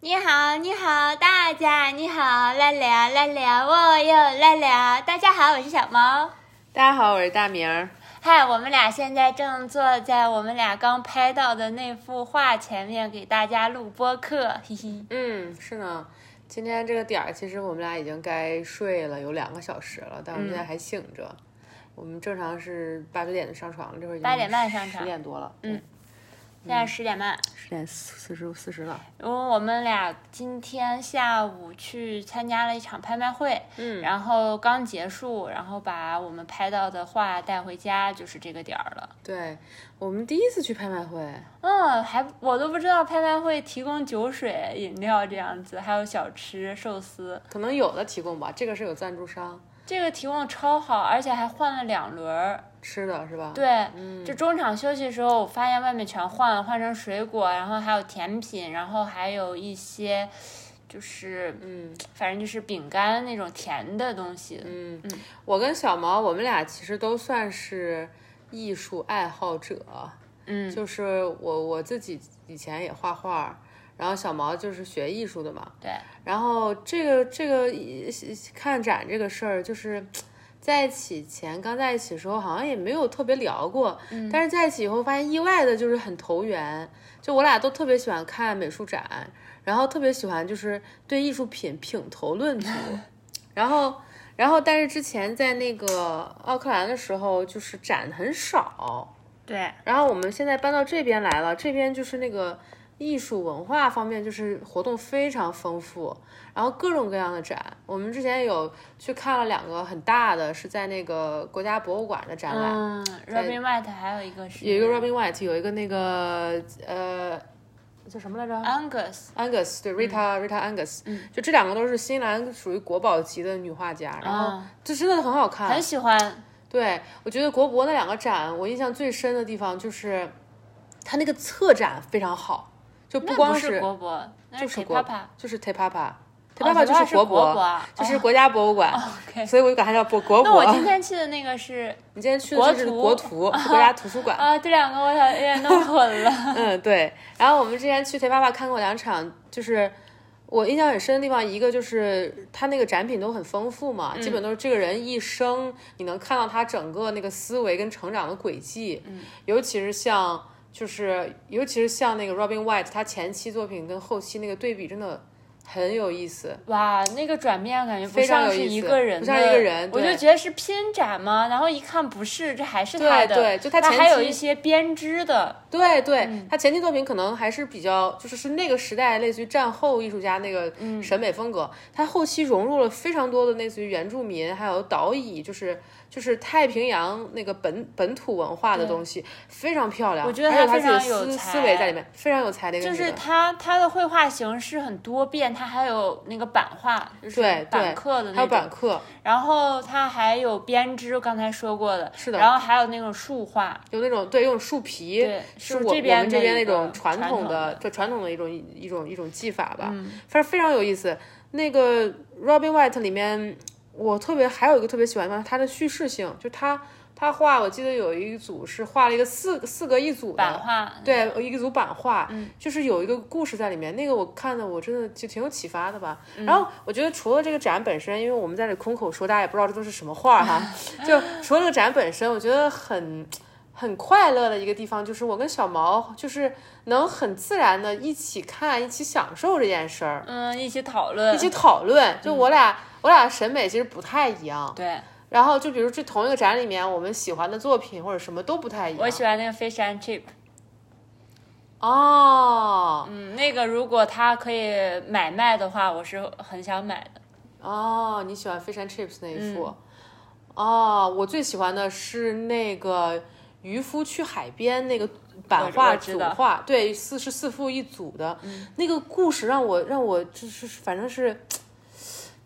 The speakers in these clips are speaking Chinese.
你好，你好，大家你好，来聊来聊，我又来聊。大家好，我是小猫。大家好，我是大明儿。嗨，我们俩现在正坐在我们俩刚拍到的那幅画前面，给大家录播客，嘿嘿。嗯，是呢。今天这个点儿，其实我们俩已经该睡了有两个小时了，但我们现在还醒着。我们正常是八九点就上床了，这会儿已经八点半上床十点多了。嗯，现在十点半。十点四十四十了。因为我们俩今天下午去参加了一场拍卖会，嗯，然后刚结束，然后把我们拍到的画带回家，就是这个点儿了。对，我们第一次去拍卖会。嗯，还我都不知道拍卖会提供酒水、饮料这样子，还有小吃、寿司。可能有的提供吧，这个是有赞助商。这个提供的超好，而且还换了两轮儿吃的是吧？对，嗯，就中场休息的时候，我发现外面全换了，换成水果，然后还有甜品，然后还有一些，就是嗯，反正就是饼干那种甜的东西。嗯嗯，我跟小毛，我们俩其实都算是艺术爱好者。嗯，就是我我自己以前也画画，然后小毛就是学艺术的嘛。对，然后这个这个看展这个事儿，就是在一起前刚在一起的时候，好像也没有特别聊过。嗯但是在一起以后，发现意外的就是很投缘。就我俩都特别喜欢看美术展，然后特别喜欢就是对艺术品品头论足。然后，然后但是之前在那个奥克兰的时候，就是展很少。对，然后我们现在搬到这边来了，这边就是那个艺术文化方面，就是活动非常丰富，然后各种各样的展。我们之前有去看了两个很大的，是在那个国家博物馆的展览，嗯，Robin White 还有一个是有一个 Robin White，有一个那个呃叫什么来着 Angus，？Angus，对，Rita、Rita Angus，就这两个都是新西兰属于国宝级的女画家，然后嗯这真的很好看，很喜欢。对，我觉得国博那两个展，我印象最深的地方就是，它那个策展非常好，就不光是国博，那就是国 Tepapa。就是 Tepapa。哦 Tepapa 就是国国博啊就是国家博物馆，所以我就管它叫国国那我。今天去的那个是 你今天去的就是国图，是国家图书馆。啊，这两个我有点弄混了。嗯，对。然后我们之前去 Tepapa 看过两场，就是我印象很深的地方，一个就是他那个展品都很丰富嘛，基本都是这个人一生你能看到他整个那个思维跟成长的轨迹，嗯，尤其是像就是尤其是像那个 Robin White，他前期作品跟后期那个对比真的很有意思。哇，那个转变感觉不非常像是有意思一个人，不像一个人我就觉得是拼展嘛，然后一看不是，这还是他的，对对就他他前期还有一些编织的，对对，他前期作品可能还是比较，就是是那个时代类似于战后艺术家那个审美风格。他后期融入了非常多的类似于原住民，还有岛屿，就是就是太平洋那个本本土文化的东西，非常漂亮。我觉得他非常他自己的思有才思维在里面，非常有才的一个就是。他他的绘画形式很多变，他还有那个版画，就是版刻的还有那种，板刻，然后他还有编织，刚才说过的，是的然后还有那种树画，有那种对用树皮，对是是我这边我们这边那种传统的就传统的一种一种一种技法吧，反正非常有意思。那个 Robin White 里面，我特别还有一个特别喜欢的它的叙事性，就他他画，我记得有一组是画了一个四四格一组的版画，对，一个组版画，就是有一个故事在里面。那个我看的我真的就挺有启发的吧。然后我觉得除了这个展本身，因为我们在这空口说，大家也不知道这都是什么画哈。就除了这个展本身，我觉得很很快乐的一个地方，就是我跟小毛就是能很自然的一起看、一起享受这件事儿，嗯，一起讨论，一起讨论。就我俩、我俩审美其实不太一样。对然后就比如这同一个展里面，我们喜欢的作品或者什么都不太一样。我喜欢那个 fish and chip，哦，嗯，那个如果它可以买卖的话，我是很想买的。哦，你喜欢 Fish and Chips 那一幅？嗯哦，我最喜欢的是那个渔夫去海边那个版画组画，对，四十四幅一组的、那个故事让我让我就是反正是。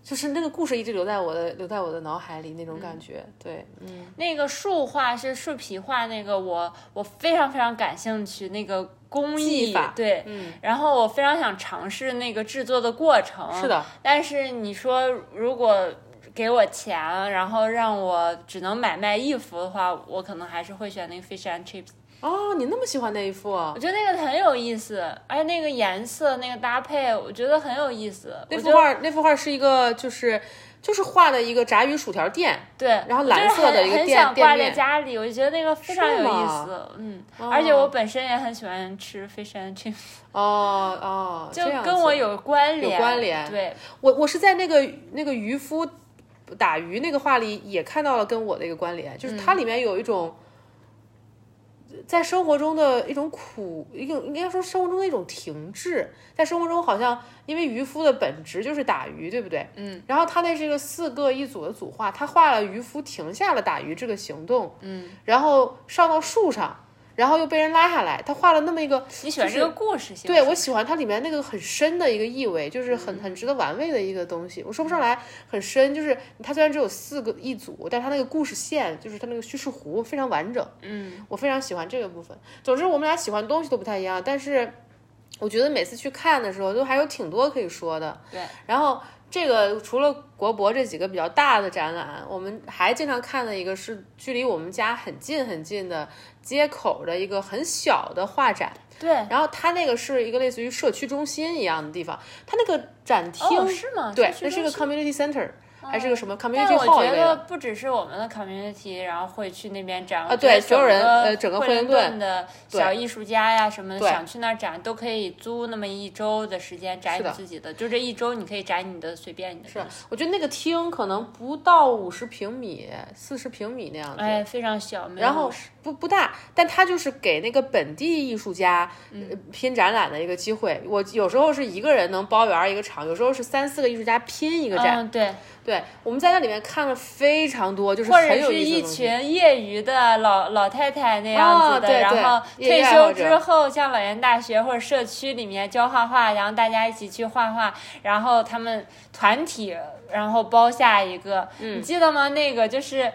就是那个故事一直留在我的留在我的脑海里那种感觉，对，嗯，那个树画是树皮画，那个我我非常非常感兴趣，那个工艺技法。对，嗯，然后我非常想尝试那个制作的过程。是的，但是你说如果给我钱，然后让我只能买卖一幅的话，我可能还是会选那个 fish and chips。哦，你那么喜欢那一幅啊我？觉得那个很有意思，而且那个颜色那个搭配，我觉得很有意思。那幅画那幅画是一个就是就是画的一个炸鱼薯条店，对，然后蓝色的一个店挂在家里，我就觉得那个非常有意思。嗯，哦而且我本身也很喜欢吃 fish and chips，哦哦，就跟我有关联。有关联对，我我是在那个那个渔夫打鱼那个画里也看到了跟我的一个关联，就是它里面有一种。在生活中的一种苦，一种应该说生活中的一种停滞，在生活中好像因为渔夫的本职就是打鱼，对不对？嗯。然后他那是一个四个一组的组画，他画了渔夫停下了打鱼这个行动，嗯，然后上到树上，然后又被人拉下来，他画了那么一个你喜欢这个故事性？对，我喜欢它里面那个很深的一个意味，就是很很值得玩味的一个东西。我说不上来很深，就是它虽然只有四个一组，但它那个故事线，就是它那个叙事弧非常完整。嗯，我非常喜欢这个部分。总之，我们俩喜欢的东西都不太一样，但是我觉得每次去看的时候，都还有挺多可以说的。对，然后这个除了国博这几个比较大的展览，我们还经常看的一个是距离我们家很近很近的街口的一个很小的画展。对，然后它那个是一个类似于社区中心一样的地方，它那个展厅、哦，是吗？对，那是一个 community center，、还是个什么但 community 我 hall 一觉得。不只是我们的 community，然后会去那边展啊对所有人呃整个惠灵顿顿的小艺术家呀什么的，想去那儿展都可以租那么一周的时间展你自己的，就这一周你可以展你的随便你的东西。我觉得那个厅可能不到五十平米、四十平米那样子。哎，非常小，没有然后50不不大，但他就是给那个本地艺术家、呃拼展览的一个机会。我有时候是一个人能包圆一个场，有时候是三四个艺术家拼一个展。嗯，对，对，我们在那里面看了非常多，就是或者很有是一。群业余的老老太太那样子的，哦对对然后退休之后，像老年大学或者社区里面教画画，然后大家一起去画画，然后他们团体，然后包下一个，嗯你记得吗？那个就是。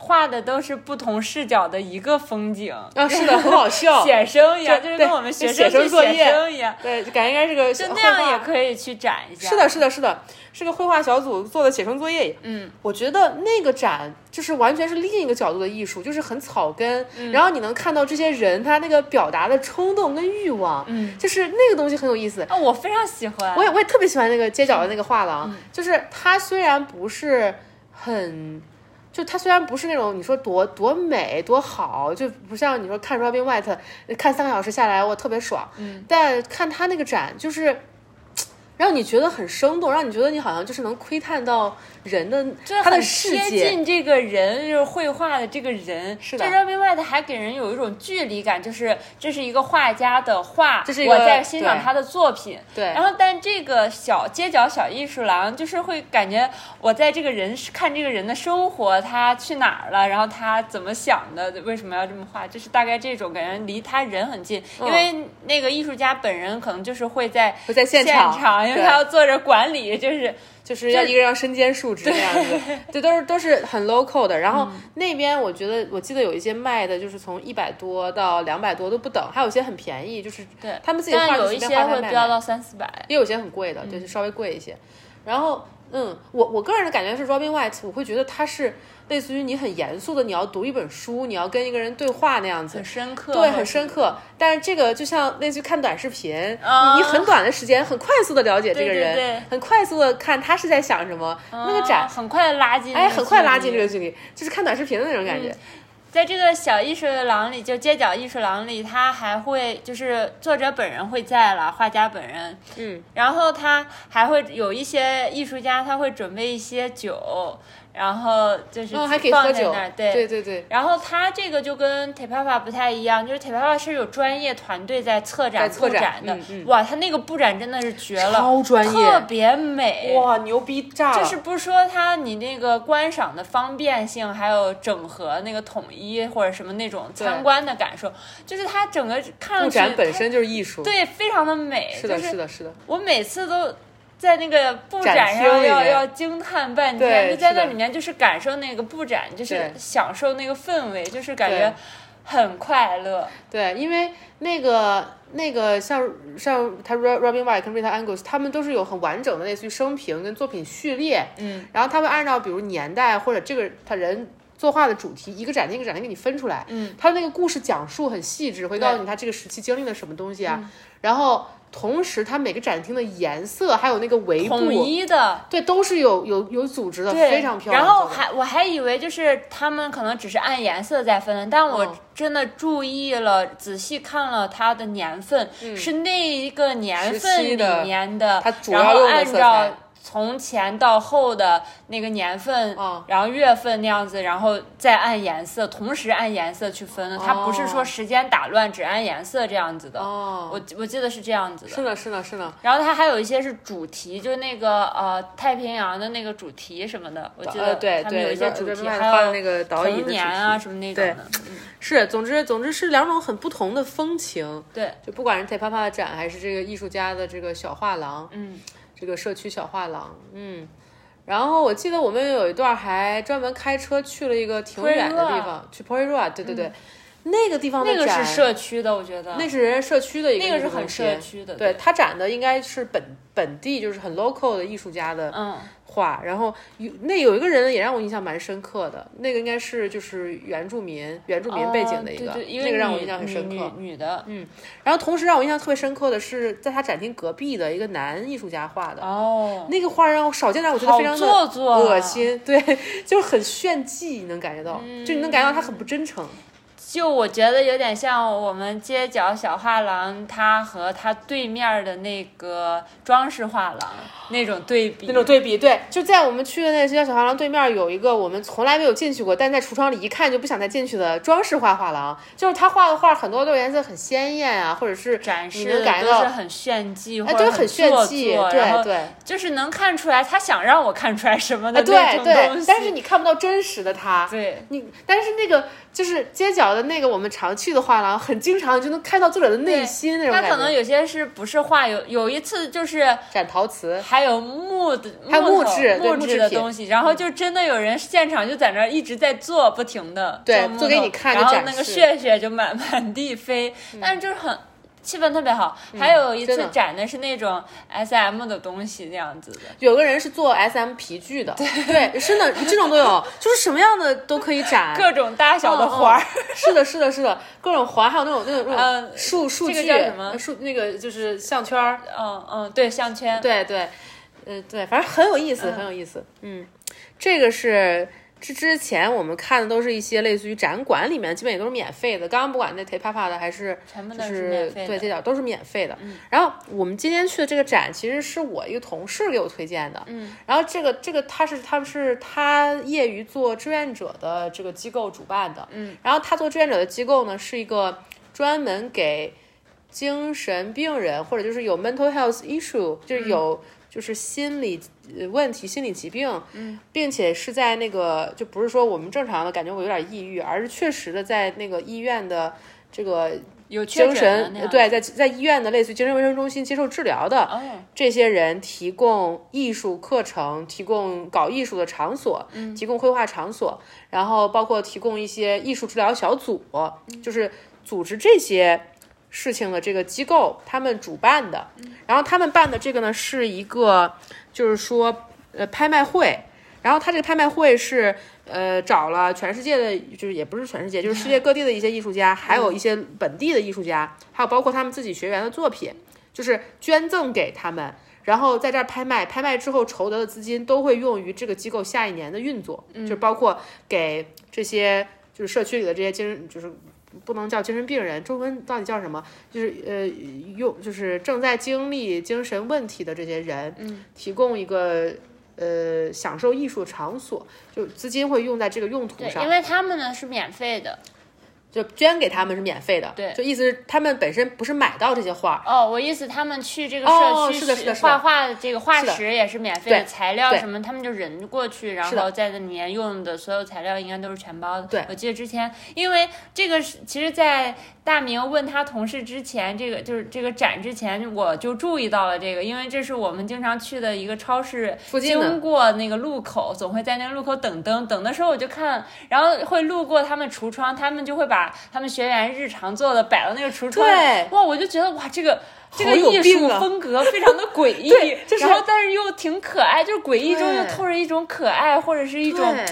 画的都是不同视角的一个风景，啊，是的，很好 笑。写生一样，就是跟我们学写生写生作业生一样，对，就感觉应该是个就那绘画样也可以去展一下。是的，是的，是的，是个绘画小组做的写生作业。嗯，我觉得那个展就是完全是另一个角度的艺术，就是很草根，嗯然后你能看到这些人他那个表达的冲动跟欲望，嗯，就是那个东西很有意思。啊，我非常喜欢。我也我也特别喜欢那个街角的那个画廊，嗯就是它虽然不是很。就它虽然不是那种你说多多美多好，就不像你说看 Robin White 看三个小时下来我特别爽，嗯，但看他那个展就是让你觉得很生动，让你觉得你好像就是能窥探到人的就是他的很贴世界。近这个人，就是绘画的这个人。是的这 Robin White 还给人有一种距离感，就是这是一个画家的画，这是我在欣赏他的作品。对然后，但这个小街角小艺术廊，就是会感觉我在这个人看这个人的生活，他去哪儿了，然后他怎么想的，为什么要这么画，就是大概这种感觉，离他人很近。因为那个艺术家本人可能就是会在在现现场因为他要做着管理，就是就是要一个人要身兼数职那样子，对，都是都是很 local 的。然嗯后那边我觉得，我记得有一些卖的就是从一百多到两百多都不等，还有一些很便宜，就是对他们自己画的有一些会飙到三四百。也有些很贵的，就是稍微贵一些。然后，嗯，我我个人的感觉是 Robin White，我会觉得他是类似于你很严肃的，你要读一本书，你要跟一个人对话那样子很。深刻，对，很深刻。但是这个就像类似于看短视频，啊你你很短的时间，很快速的了解这个人，对对对很快速的看他是在想什么。那个展啊，很快的拉近，哎，很快拉近这个。距离，就是看短视频的那种感觉。在这个小艺术廊里，就街角艺术廊里，他还会就是作者本人会在了，画家本人，嗯，然后他还会有一些艺术家，他会准备一些酒，然后就是然后哦还可以放喝酒。在那儿，，对。对对对。然后它这个就跟 t e p a p a 不太一样，就是 t e p a p a 是有专业团队在策展在策展布展的，嗯嗯。哇，它那个布展真的是绝了，超专业。特别美，哇，牛逼炸了！就是不是说它你那个观赏的方便性，还有整合那个统一或者什么那种参观的感受，就是它整个看上去布展本身就是艺术，对非常的美，是的，就是的，是的。我每次都在那个布展展上要要惊叹半天，就在那里面就是感受那个布展，就是享受那个氛围，就是感觉很快乐。对，因为那个那个像像他 Ro- Robin White 跟 Rita Angus，他们都是有很完整的类似于生平跟作品序列，嗯，然后他会按照比如年代或者这个他人作画的主题，一个展厅一个展厅给你分出来。嗯，他那个故事讲述很细致，会告诉你他这个时期经历了什么东西啊。然后同时，它每个展厅的颜色还有那个围统，一的，对，都是有有有组织的，非常漂亮。然后还我还以为就是他们可能只是按颜色在分，但我嗯真的注意了，仔细看了它的年份，是那一个年份里面的，它主然后按照彩。从前到后的那个年份，嗯然后月份那样子，然后再按颜色，同时按颜色去分的。它不是说哦时间打乱，只按颜色这样子的。哦，我我记得是这样子的。是的，是的，是的。然后它还有一些是主题，就那个呃太平洋的那个主题什么的，我记得对对有一些主题，对还有那个导演的童年啊什么那种的。是，总之总之是两种很不同的风情。对，就不管是 t 啪啪的展，还是这个艺术家的这个小画廊，嗯，这个社区小画廊，嗯。然后我记得我们有一段还专门开车去了一个挺远的地方，去 p o r i r a 对对对，那个地方的那个展是社区的，我觉得那是人家社区的一个那个是很社区的。对他展的应该是本本地就是很 local 的艺术家的嗯，画，然后有那有一个人也让我印象蛮深刻的，那个应该是就是原住民原住民背景的一个，哦对对，那个让我印象很深刻。女的。然后同时让我印象特别深刻的是，在他展厅隔壁的一个男艺术家画的。哦，那个画让我少见让我觉得非常的做作啊恶心，对，就是很炫技，你能感觉到，嗯就你能感觉到他很不真诚。就我觉得有点像我们街角小画廊，它和它对面的那个装饰画廊那种对比，那种对比，对，就在我们去的那个街角小画廊对面有一个我们从来没有进去过，但在橱窗里一看就不想再进去的装饰画画廊，就是他画的画很多都颜色很鲜艳啊，或者是展示能感觉都是很炫技，哎，对，很炫做技，对对。就是能看出来他想让我看出来什么的啊，那对种东对，西。但是你看不到真实的他，对你，但是那个就是街角的那个我们常去的画廊，很经常就能看到作者的内心那种感觉。他可能有些是不是画，有有一次就是展陶瓷，还有木的还有木头质木质的东西，然后就真的有人现场就在那儿一直在做，不停的对做给你看然后那个示血血就满 满地飞，但是就是很。气氛特别好，还有一次展的是那种 S M 的东西，那样子的。有个人是做 S M 皮具的，对，真的这种都有，就是什么样的都可以展，各种大小的环儿，嗯。嗯是的，是的，是的，各种环，还有那种那种那种嗯数数据，这个叫什么？数那个就是项圈儿，嗯嗯，对，项圈，对对，呃对，反正很有意思，很有意思。嗯，这个是之之前我们看的都是一些类似于展馆里面，基本也都是免费的。刚刚不管那 t a p a p a 的还是就是对这点都是免费的。然后我们今天去的这个展，其实是我一个同事给我推荐的。嗯，然后这个这个他是他们是他业余做志愿者的这个机构主办的。嗯，然后他做志愿者的机构呢，是一个专门给精神病人或者就是有 mental health issue，就是有就是心理呃问题、心理疾病，嗯，并且是在那个就不是说我们正常的感觉我有点抑郁，而是确实的在那个医院的这个有精神对在在医院的类似于精神卫生中心接受治疗的，哦，这些人提供艺术课程，提供搞艺术的场所，嗯。提供绘画场所，然后包括提供一些艺术治疗小组，嗯。就是组织这些事情的这个机构，他们主办的。嗯然后他们办的这个呢是一个，就是说呃拍卖会，然后他这个拍卖会是。呃，找了全世界的，就是也不是全世界，就是世界各地的一些艺术家，还有一些本地的艺术家，还有包括他们自己学员的作品，就是捐赠给他们，然后在这儿拍卖，拍卖之后筹得的资金都会用于这个机构下一年的运作，就是包括给这些就是社区里的这些精，就是不能叫精神病人，中文到底叫什么？就是呃用就是正在经历精神问题的这些人，嗯，提供一个。呃，享受艺术场所，就资金会用在这个用途，上因。为他们呢是免费的。就捐给他们是免费的，对就意思是他们本身不是买到这些画，哦，我意思他们去这个哦社区是的是的是的画画的这个画是的石也是免费的，材料什么他们就人过去，然后在那里面用的所有材料应该都是全包的。对我记得之前，因为这个是其实，在大明问他同事之前，这个就是这个展之前，我就注意到了这个，因为这是我们经常去的一个超市，附近经过那个路口，总会在那个路口等灯，等的时候我就看，然后会路过他们橱窗，他们就会把他们学员日常做的摆到那个橱窗，对。哇，我就觉得哇，这个。这个艺术风格非常的诡异 对就是然后但是又挺可爱，就是诡异中又透着一种可爱，或者是一种对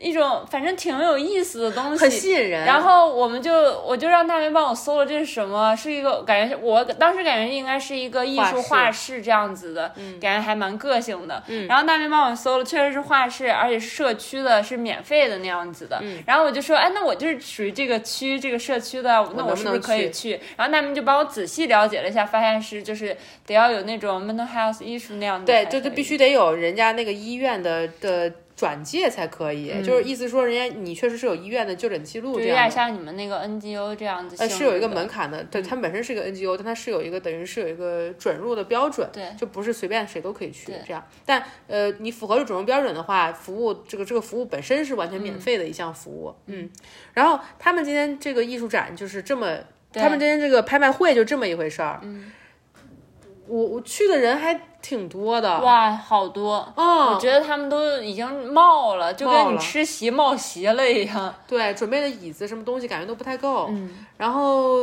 一种反正挺有意思的东西，很吸引人。然后我们就我就让大明帮我搜了，这是什么？是一个感觉，我当时感觉应该是一个艺术画室这样子的，感觉还蛮个性的。然后大明帮我搜了，确实是画室，而且是社区的，是免费的那样子的。然后我就说，哎，那我就是属于这个区这个社区的，那我是不是可以去？然后大明就帮我仔细了解了一下，发现是就是得要有那种 mental health 艺术那样的，对，就就必须得有人家那个医院的的。转介才可以，就是意思说，人家你确实是有医院的就诊记录，这样有点像你们那个 NGO 这样子。呃，是有一个门槛的，对，它本身是一个 NGO，但它是有一个等于是有一个准入的标准，对，就不是随便谁都可以去这样。但呃，你符合这准入标准的话，服务这个这个服务本身是完全免费的一项服务，嗯。然后他们今天这个艺术展就是这么，他们今天这个拍卖会就这么一回事儿，嗯。我我去的人还挺多的，哇，好多！嗯，我觉得他们都已经冒了，就跟你吃席冒席了一样。对，准备的椅子什么东西感觉都不太够。嗯，然后。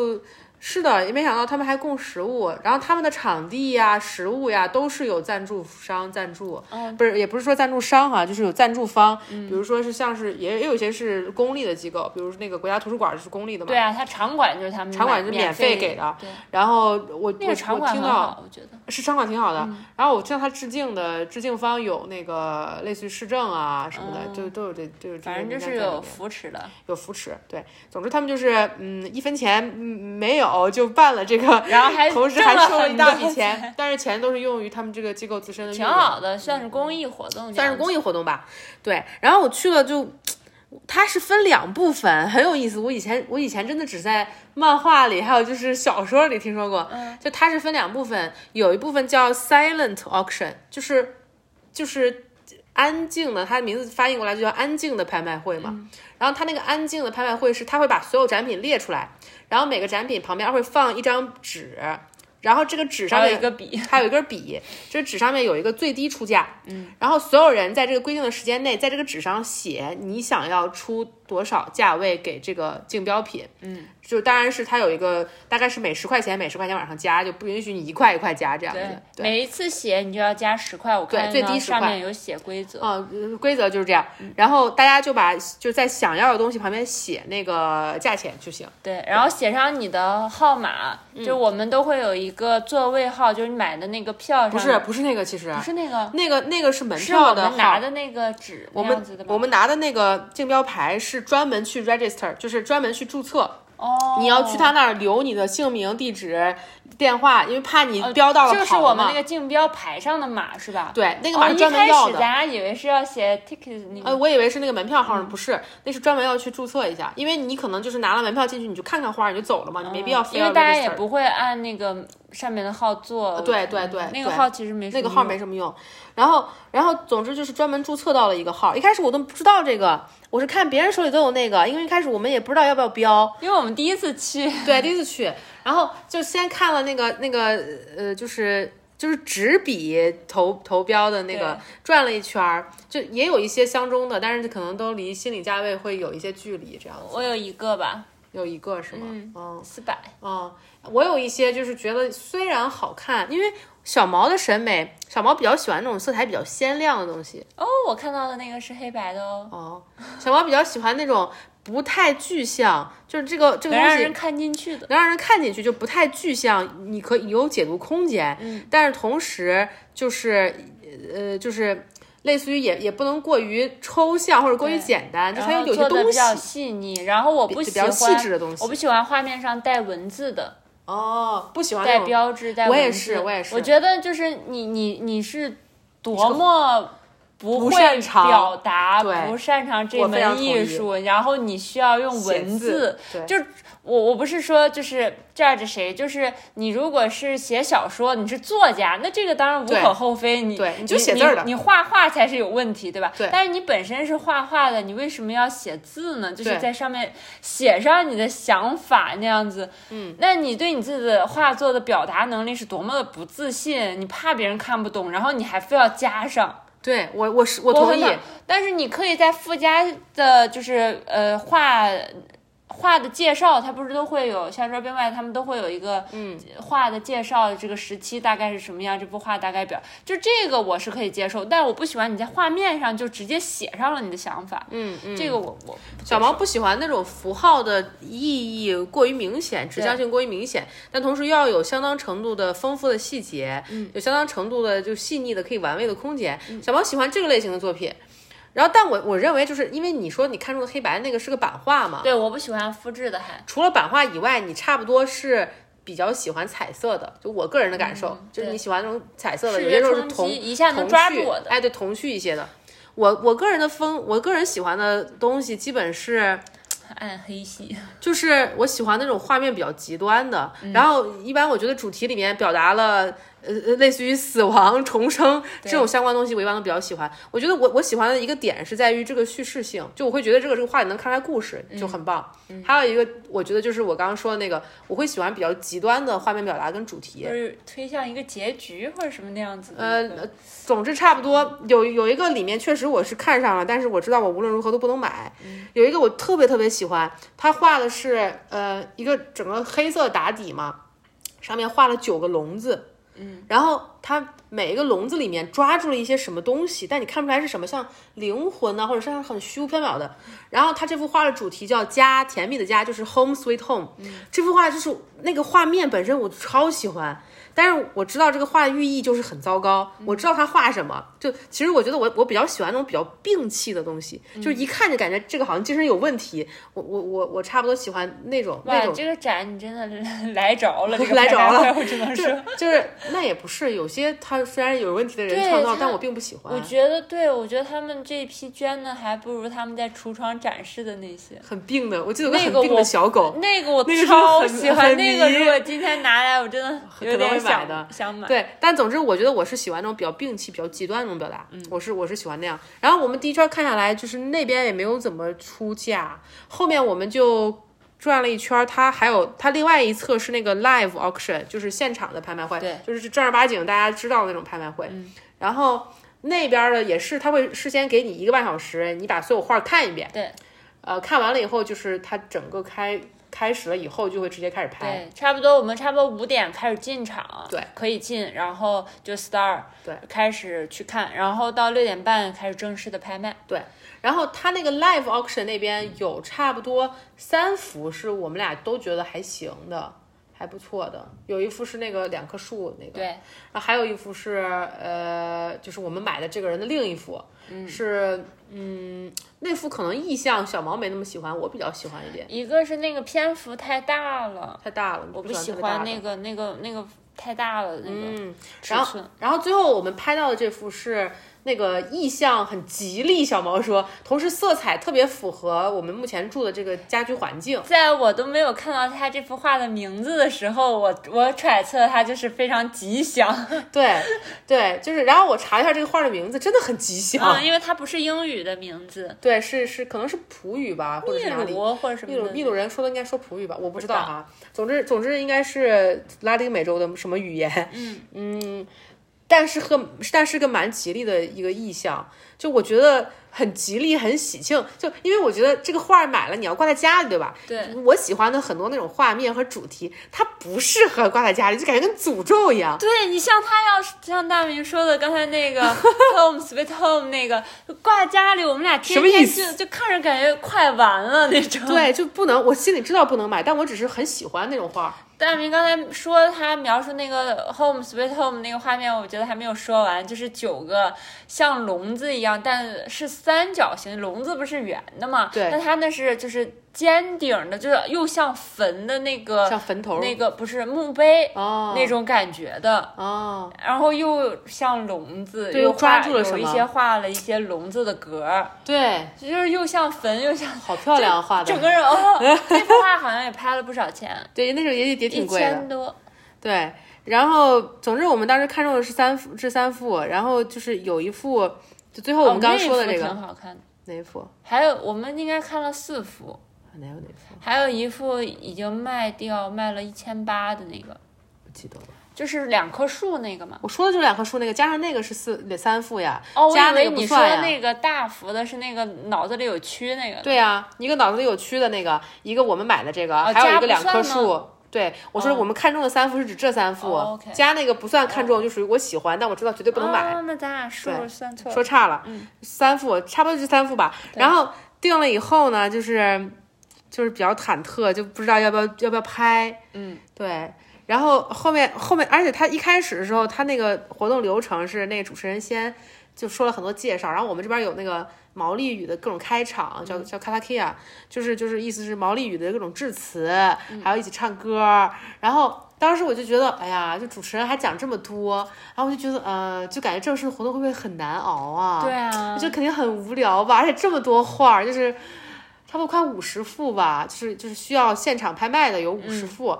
是的，也没想到他们还供食物，然后他们的场地呀、食物呀都是有赞助商赞助，不是也不是说赞助商哈，就是有赞助方，比如说是像是也也有些是公立的机构，比如那个国家图书馆是公立的嘛。对啊，他场馆就是他们场馆是免费给的。对。然后我那个场馆听到，我觉得是场馆挺好的。然后我向他致敬的致敬方有那个类似于市政啊什么的，就都有这就反正就是有扶持的，有扶持。对，总之他们就是嗯一分钱没有。就办了这个，然后还同时还收了一大笔钱，但是钱都是用于他们这个机构自身的。挺好的，算是公益活动，算是公益活动吧。对，然后我去了，就它是分两部分，很有意思。我以前我以前真的只在漫画里，还有就是小说里听说过。嗯，就它是分两部分，有一部分叫 silent auction，就是就是安静的，它的名字翻译过来就叫安静的拍卖会嘛。然后它那个安静的拍卖会是，它会把所有展品列出来。然后每个展品旁边会放一张纸，然后这个纸上面有一个笔，还有一根笔，这纸上面有一个最低出价，嗯，然后所有人在这个规定的时间内，在这个纸上写你想要出多少价位给这个竞标品，嗯。就当然是它有一个，大概是每十块钱每十块钱往上加，就不允许你一块一块加这样子。对，每一次写你就要加十块，我看最低上面有写规则。嗯，规则就是这样。然后大家就把就在想要的东西旁边写那个价钱就行。对，然后写上你的号码，就我们都会有一个座位号，就是你买的那个票上。不是不是那个，其实不是那个，那个那个是门票的号。拿的那个纸，我们我们拿的那个竞标牌是专门去 register，就是专门去注册。哦，你要去他那儿留你的姓名、地址、电话，因为怕你标到了就是我们那个竞标牌上的码是吧？对，那个码专门要的。一开始咱俩以为是要写 ticket 那个。呃，我以为是那个门票号，不是，那是专门要去注册一下，因为你可能就是拿了门票进去，你就看看花，你就走了嘛，你没必要非要。因为大家也不会按那个上面的号做。对对对，那个号其实没那个号没什么用。然后，然后，总之就是专门注册到了一个号。一开始我都不知道这个，我是看别人手里都有那个，因为一开始我们也不知道要不要标，因为我们第一次去，对，第一次去，然后就先看了那个那个呃，就是就是纸笔投投标的那个，转了一圈儿，就也有一些相中的，但是可能都离心理价位会有一些距离，这样子。我有一个吧，有一个是吗？嗯，四百。嗯，我有一些就是觉得虽然好看，因为。小毛的审美，小毛比较喜欢那种色彩比较鲜亮的东西。哦，我看到的那个是黑白的哦。哦，小毛比较喜欢那种不太具象，就是这个这个东西能让人看进去的，能让人看进去就不太具象，你可以有解读空间。嗯，但是同时就是呃就是类似于也也不能过于抽象或者过于简单，就它有些东西比较细腻。然后我不喜欢细致的东西，我不喜欢画面上带文字的。哦，不喜欢带标志，带我也是，我也是。我觉得就是你，你，你是多么不会表达，不擅长这门艺术，然后你需要用文字，就。我我不是说就是这儿着谁，就是你如果是写小说，你是作家，那这个当然无可厚非。你对你就写字的，你画画才是有问题，对吧？对。但是你本身是画画的，你为什么要写字呢？就是在上面写上你的想法那样子。嗯。那你对你自己的画作的表达能力是多么的不自信？你怕别人看不懂，然后你还非要加上。对我，我是我同意。但是你可以在附加的，就是呃画。画的介绍，它不是都会有像 Robin White 他们都会有一个嗯。画的介绍，这个时期大概是什么样，这幅画大概表，就这个我是可以接受，但是我不喜欢你在画面上就直接写上了你的想法，嗯嗯，这个我我小毛不喜欢那种符号的意义过于明显，指向性过于明显，但同时又要有相当程度的丰富的细节，嗯，有相当程度的就细腻的可以玩味的空间。小毛喜欢这个类型的作品。然后，但我我认为，就是因为你说你看中的黑白那个是个版画嘛，对，我不喜欢复制的，还除了版画以外，你差不多是比较喜欢彩色的。就我个人的感受，就是你喜欢那种彩色的，有些时候是童一下能抓住我的，哎，对，童趣一些的。我我个人的风，我个人喜欢的东西基本是暗黑系，就是我喜欢那种画面比较极端的。然后一般我觉得主题里面表达了。呃呃，类似于死亡、重生这种相关东西，我一般都比较喜欢。我觉得我我喜欢的一个点是在于这个叙事性，就我会觉得这个这个画里能看出来故事，就很棒。还有一个，我觉得就是我刚刚说的那个，我会喜欢比较极端的画面表达跟主题，就是推向一个结局或者什么那样子。呃，总之差不多。有有一个里面确实我是看上了，但是我知道我无论如何都不能买。有一个我特别特别喜欢，他画的是呃一个整个黑色打底嘛，上面画了九个笼子。嗯，然后它每一个笼子里面抓住了一些什么东西，但你看不出来是什么，像灵魂呢，或者是很虚无缥缈的。然后他这幅画的主题叫家，甜蜜的家，就是 Home Sweet Home。这幅画就是那个画面本身，我超喜欢。但是我知道这个画的寓意就是很糟糕。我知道他画什么，就其实我觉得我我比较喜欢那种比较病气的东西，就是一看就感觉这个好像精神有问题。我我我我差不多喜欢那种那种。这个展你真的 来着了，来着了，我只能说，就是那也不是有些他虽然有问题的人创造，但我并不喜欢。我觉得对，我觉得他们这批捐的还不如他们在橱窗展示的那些很病的。我记得有个很病的小狗，那个我超喜欢，那个如果今天拿来，我真的 有点买的，想买。对，但总之我觉得我是喜欢那种比较病气、比较极端那种表达。嗯，我是我是喜欢那样。然后我们第一圈看下来，就是那边也没有怎么出价，后面我们就转了一圈，它还有它另外一侧是那个 live auction，就是现场的拍卖会，对，就是正儿八经大家知道的那种拍卖会。然后那边的也是，他会事先给你一个半小时，你把所有画看一遍。对，呃，看完了以后就是它整个开。开始了以后就会直接开始拍，对，差不多我们差不多五点开始进场，对，可以进，然后就 start，对，开始去看，然后到六点半开始正式的拍卖，对，然后他那个 live auction 那边有差不多三幅是我们俩都觉得还行的，还不错的，有一幅是那个两棵树那个，对，然后还有一幅是呃，就是我们买的这个人的另一幅，嗯是。嗯，那幅可能意象小毛没那么喜欢，我比较喜欢一点。一个是那个篇幅太大了，太大了，我不喜欢那个那个那个太大了那个然后。然后最后我们拍到的这幅是。那个意象很吉利，小毛说，同时色彩特别符合我们目前住的这个家居环境。在我都没有看到他这幅画的名字的时候，我我揣测它就是非常吉祥。对，对，就是。然后我查一下这个画的名字，真的很吉祥，因为它不是英语的名字。对，是是，可能是普语吧，或者是哪里，或者什么。秘鲁秘鲁人说的应该说普语吧，我不知道哈。总之总之应该是拉丁美洲的什么语言。嗯嗯。但是和但是个蛮吉利的一个意象，就我觉得很吉利，很喜庆。就因为我觉得这个画买了，你要挂在家里，对吧？对。我喜欢的很多那种画面和主题，它不适合挂在家里，就感觉跟诅咒一样。对你像他要像大明说的刚才那个 Home Sweet Home 那个挂在家里，我们俩天天就就看着感觉快完了那种。对，就不能，我心里知道不能买，但我只是很喜欢那种画。大明刚才说他描述那个 Home Sweet Home 那个画面，我觉得还没有说完，就是九个像笼子一样，但是三角形，笼子不是圆的嘛？对。那他那是就是。尖顶的，就是又像坟的那个，像坟头那个不是墓碑哦，那种感觉的。哦，然后又像笼子，又抓住了有一些画了一些笼子的格对，就是又像坟又像，好漂亮画的，整个人哦，那幅画好像也拍了不少钱，对，那时候也也挺贵的，一千多，对，然后总之我们当时看中的是三幅，是三幅，然后就是有一幅，就最后我们刚刚说的这个。挺好看的，哪一幅？还有我们应该看了四幅。哪有哪幅？还有一幅已经卖掉，卖了一千八的那个，不记得了。就是两棵树那个嘛。我说的就是两棵树那个，加上那个是四三副呀，哦，我加那以为你说那个大幅的是那个脑子里有蛆那个。对呀、一个脑子里有蛆的那个，一个我们买的这个，哦还有一个两棵树。对，我说我们看中的三副是指这三副，哦加那个不算看中，就属于我喜欢，但我知道绝对不能买。哦，那咱俩数对算错了。说差了，三副差不多就三副吧。然后定了以后呢，就是就是比较忐忑，就不知道要不要要不要拍。嗯，对。然后后面后面，而且他一开始的时候，他那个活动流程是那个主持人先就说了很多介绍，然后我们这边有那个毛利语的各种开场，叫叫卡拉 K 啊，就是就是意思是毛利语的各种致辞，还有一起唱歌。然后当时我就觉得，哎呀，就主持人还讲这么多，然后我就觉得，呃，就感觉正式的活动会不会很难熬啊？对啊我觉得肯定很无聊吧，而且这么多话，就是差不多快五十副吧，就是就是需要现场拍卖的有五嗯十幅，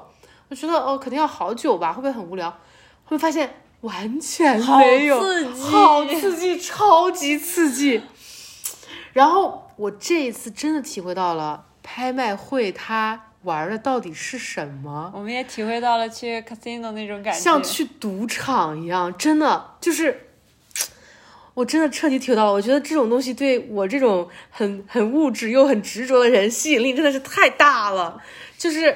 我觉得哦肯定要好久吧，会不会很无聊？后面发现完全没有，刺激好刺激，超级刺激。然后我这一次真的体会到了拍卖会它玩的到底是什么。我们也体会到了去 casino 那种感觉，像去赌场一样，真的就是，我真的彻底体会到了。我觉得这种东西对我这种很很物质又很执着的人吸引力真的是太大了。就是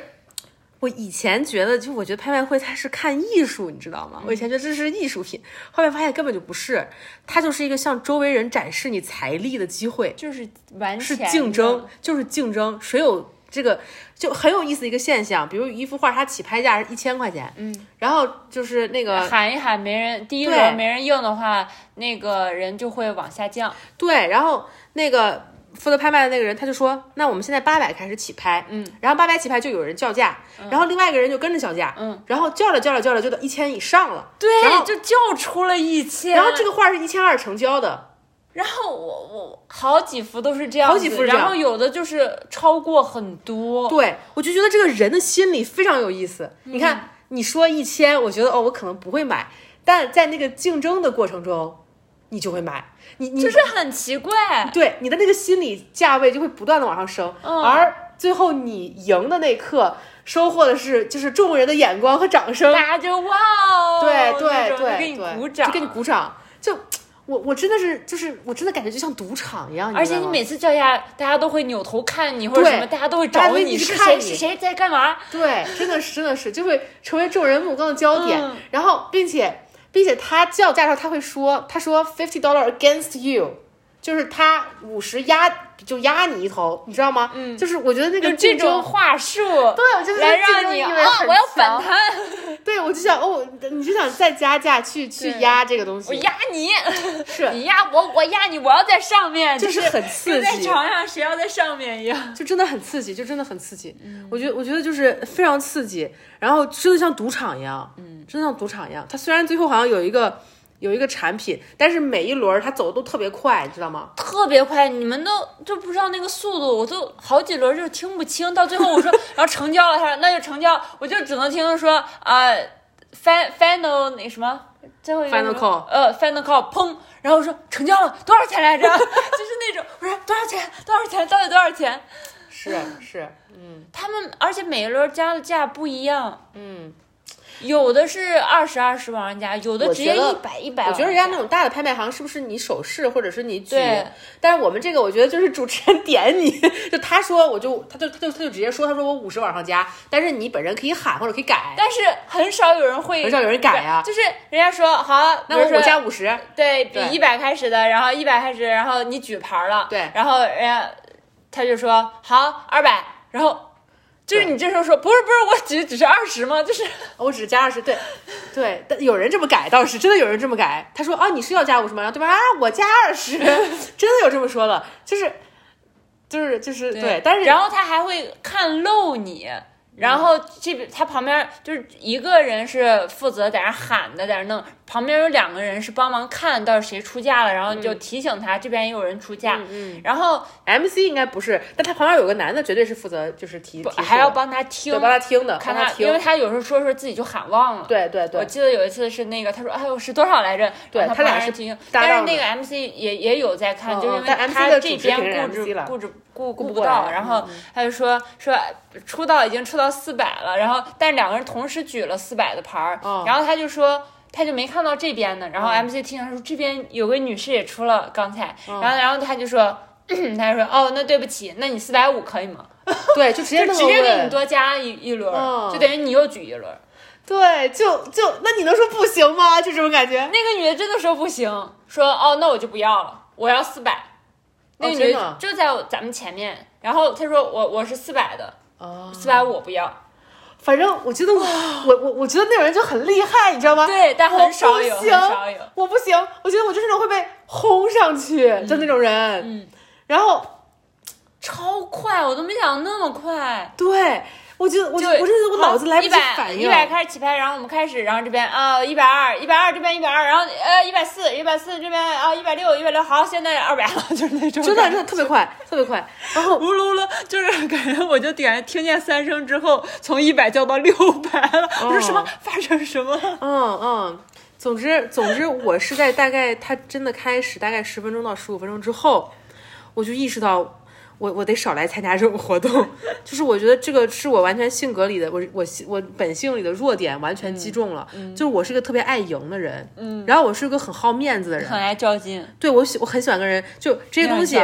我以前觉得，就我觉得拍卖会它是看艺术，你知道吗？我以前觉得这是艺术品，后面发现根本就不是，它就是一个向周围人展示你财力的机会。就是完是竞争，就是竞争，谁有这个就很有意思的一个现象。比如一幅画，它起拍价是一千块钱，嗯，然后就是那个喊一喊没人，第一对。轮没人应的话，那个人就会往下降。对，然后那个负责拍卖的那个人他就说，那我们现在八百开始起拍，嗯，然后八百起拍就有人叫价，然后另外一个人就跟着叫价，嗯，然后叫着叫着叫着就到一千以上了，对然后就叫出了一千。然后这个画是一千二成交的，然后我我好几幅都是这样子，好几幅然后有的就是超过很多。对我就觉得这个人的心理非常有意思。你看，你说一千，我觉得哦，我可能不会买，但在那个竞争的过程中，你就会买。你你就是很奇怪，对你的那个心理价位就会不断的往上升，嗯而最后你赢的那一刻，收获的是就是众人的眼光和掌声。大家就哇哦，对对对，就给你鼓掌，就给你鼓掌。就我我真的是就是我真的感觉就像赌场一样，而且你每次叫价，大家都会扭头看你或者什么，大家都会找你大家会一直是谁看是谁在干嘛。对，真的是真的是就会成为众人目光的焦点。嗯然后，并且并且他叫价的时候他会说，他说 fifty dollar against you，就是他五十压就压你一头，你知道吗？嗯，就是我觉得那个就这种话术，对，我觉得来这个竞让你啊，争意味很我要反弹，对，我就想哦，你就想再加价去去压这个东西，我压你，是 你压我，我压你，我要在上面，就是很刺激在激床上谁要在上面一样。就真的很刺激，就真的很刺激。嗯我觉得，我觉得就是非常刺激，然后真的像赌场一样，嗯，真的像赌场一样。他虽然最后好像有一个有一个产品，但是每一轮它走的都特别快，你知道吗？特别快，你们都就不知道那个速度，我都好几轮就是听不清。到最后我说，然后成交了，他说那就成交，我就只能听说啊、fin final 那什么，最后一个 Final call 呃，final call，砰，然后我说成交了，多少钱来着？就是那种，我说多少钱？多少钱？到底多少钱？是是，嗯他们而且每一轮加的价不一样，嗯，有的是二十二十往上加，有的直接一百一百。我觉得人家那种大的拍卖行是不是你手势或者是你举对？但是我们这个我觉得就是主持人点你，就他说我就他就他就他就直接说他说我五十往上加，但是你本人可以喊或者可以改，但是很少有人会，很少有人改呀就是人家说好，那我加五十，对比对一百开始的，然后一百开始，然后你举牌了，对然后人家他就说好二百，然后就是你这时候说不是不是，我只只是二十吗？就是我只加二十，对，对，但有人这么改倒是真的有人这么改。他说啊，你是要加五十吗？然后对方啊，我加二十，真的有这么说的，就是就是就是对，但是然后他还会看漏你。然后这边他旁边就是一个人是负责在那喊的，在那弄，旁边有两个人是帮忙看到谁出价了，然后就提醒他、这边也有人出价，嗯然后 MC 应该不是，但他旁边有个男的，绝对是负责就是提提还要帮他听，对帮他听的，看他，因为，他有时候说说自己就喊忘了。对对对。我记得有一次是那个，他说：“哎呦，是多少来着？”对然后他俩是听，但是那个 MC 也也有在看，嗯就是因为他的这边布置了。布置顾顾不到，然后他就说说出道已经出到四百了，然后但两个人同时举了四百的牌儿，嗯然后他就说。他就没看到这边的，然后 MC 听他说这边有个女士也出了刚才，嗯然后然后他就说，他就说哦那对不起，那你四百五可以吗？对，就直接就直接给你多加一一轮，嗯就等于你又举一轮。对，就就那你能说不行吗？就这种感觉。那个女的真的说不行，说哦，那我就不要了，我要四百。那个女的就在咱们前面，然后他说我我是四百的，哦，四百我不要。反正我觉得我我我我觉得那种人就很厉害，你知道吗？对，但很少有，很我不行少有。我不行，我觉得我就是那种会被轰上去的那种人。嗯，然后超快，我都没想到那么快。对我觉得我就我真的我脑子来不及反应。一百开始起拍，然后我们开始，然后这边啊一百二，一百二这边一百二，然后呃一百四，一百四这边啊一百六，一百六，好，现在二百了，就是那种真的真的特别快，特别快。然后 呜噜噜，就是感觉我就感觉听见三声之后，从一百叫到六百了。我说什么？发生什么了？嗯嗯，总之总之，我是在大概他真的开始大概十分钟到十五分钟之后，我就意识到。我我得少来参加这种活动，就是我觉得这个是我完全性格里的，我我我本性里的弱点完全击中了。就是我是个特别爱赢的人，嗯，然后我是个很好面子的人，很爱较劲，对我喜我很喜欢跟人，就这些东西，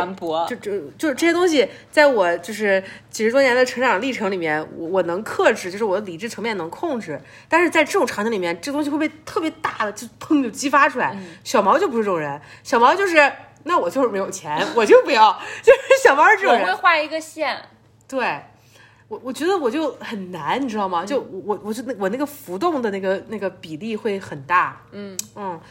就就就是这些东西，在我就是几十多年的成长历程里面，我我能克制，就是我的理智层面能控制。但是在这种场景里面，这东西会被特别大的就砰就激发出来。小毛就不是这种人，小毛就是那我就是没有钱，我就不要，就是想玩这种人。我会画一个线，对。我我觉得我就很难，你知道吗？就我我我就那我那个浮动的那个那个比例会很大，嗯嗯，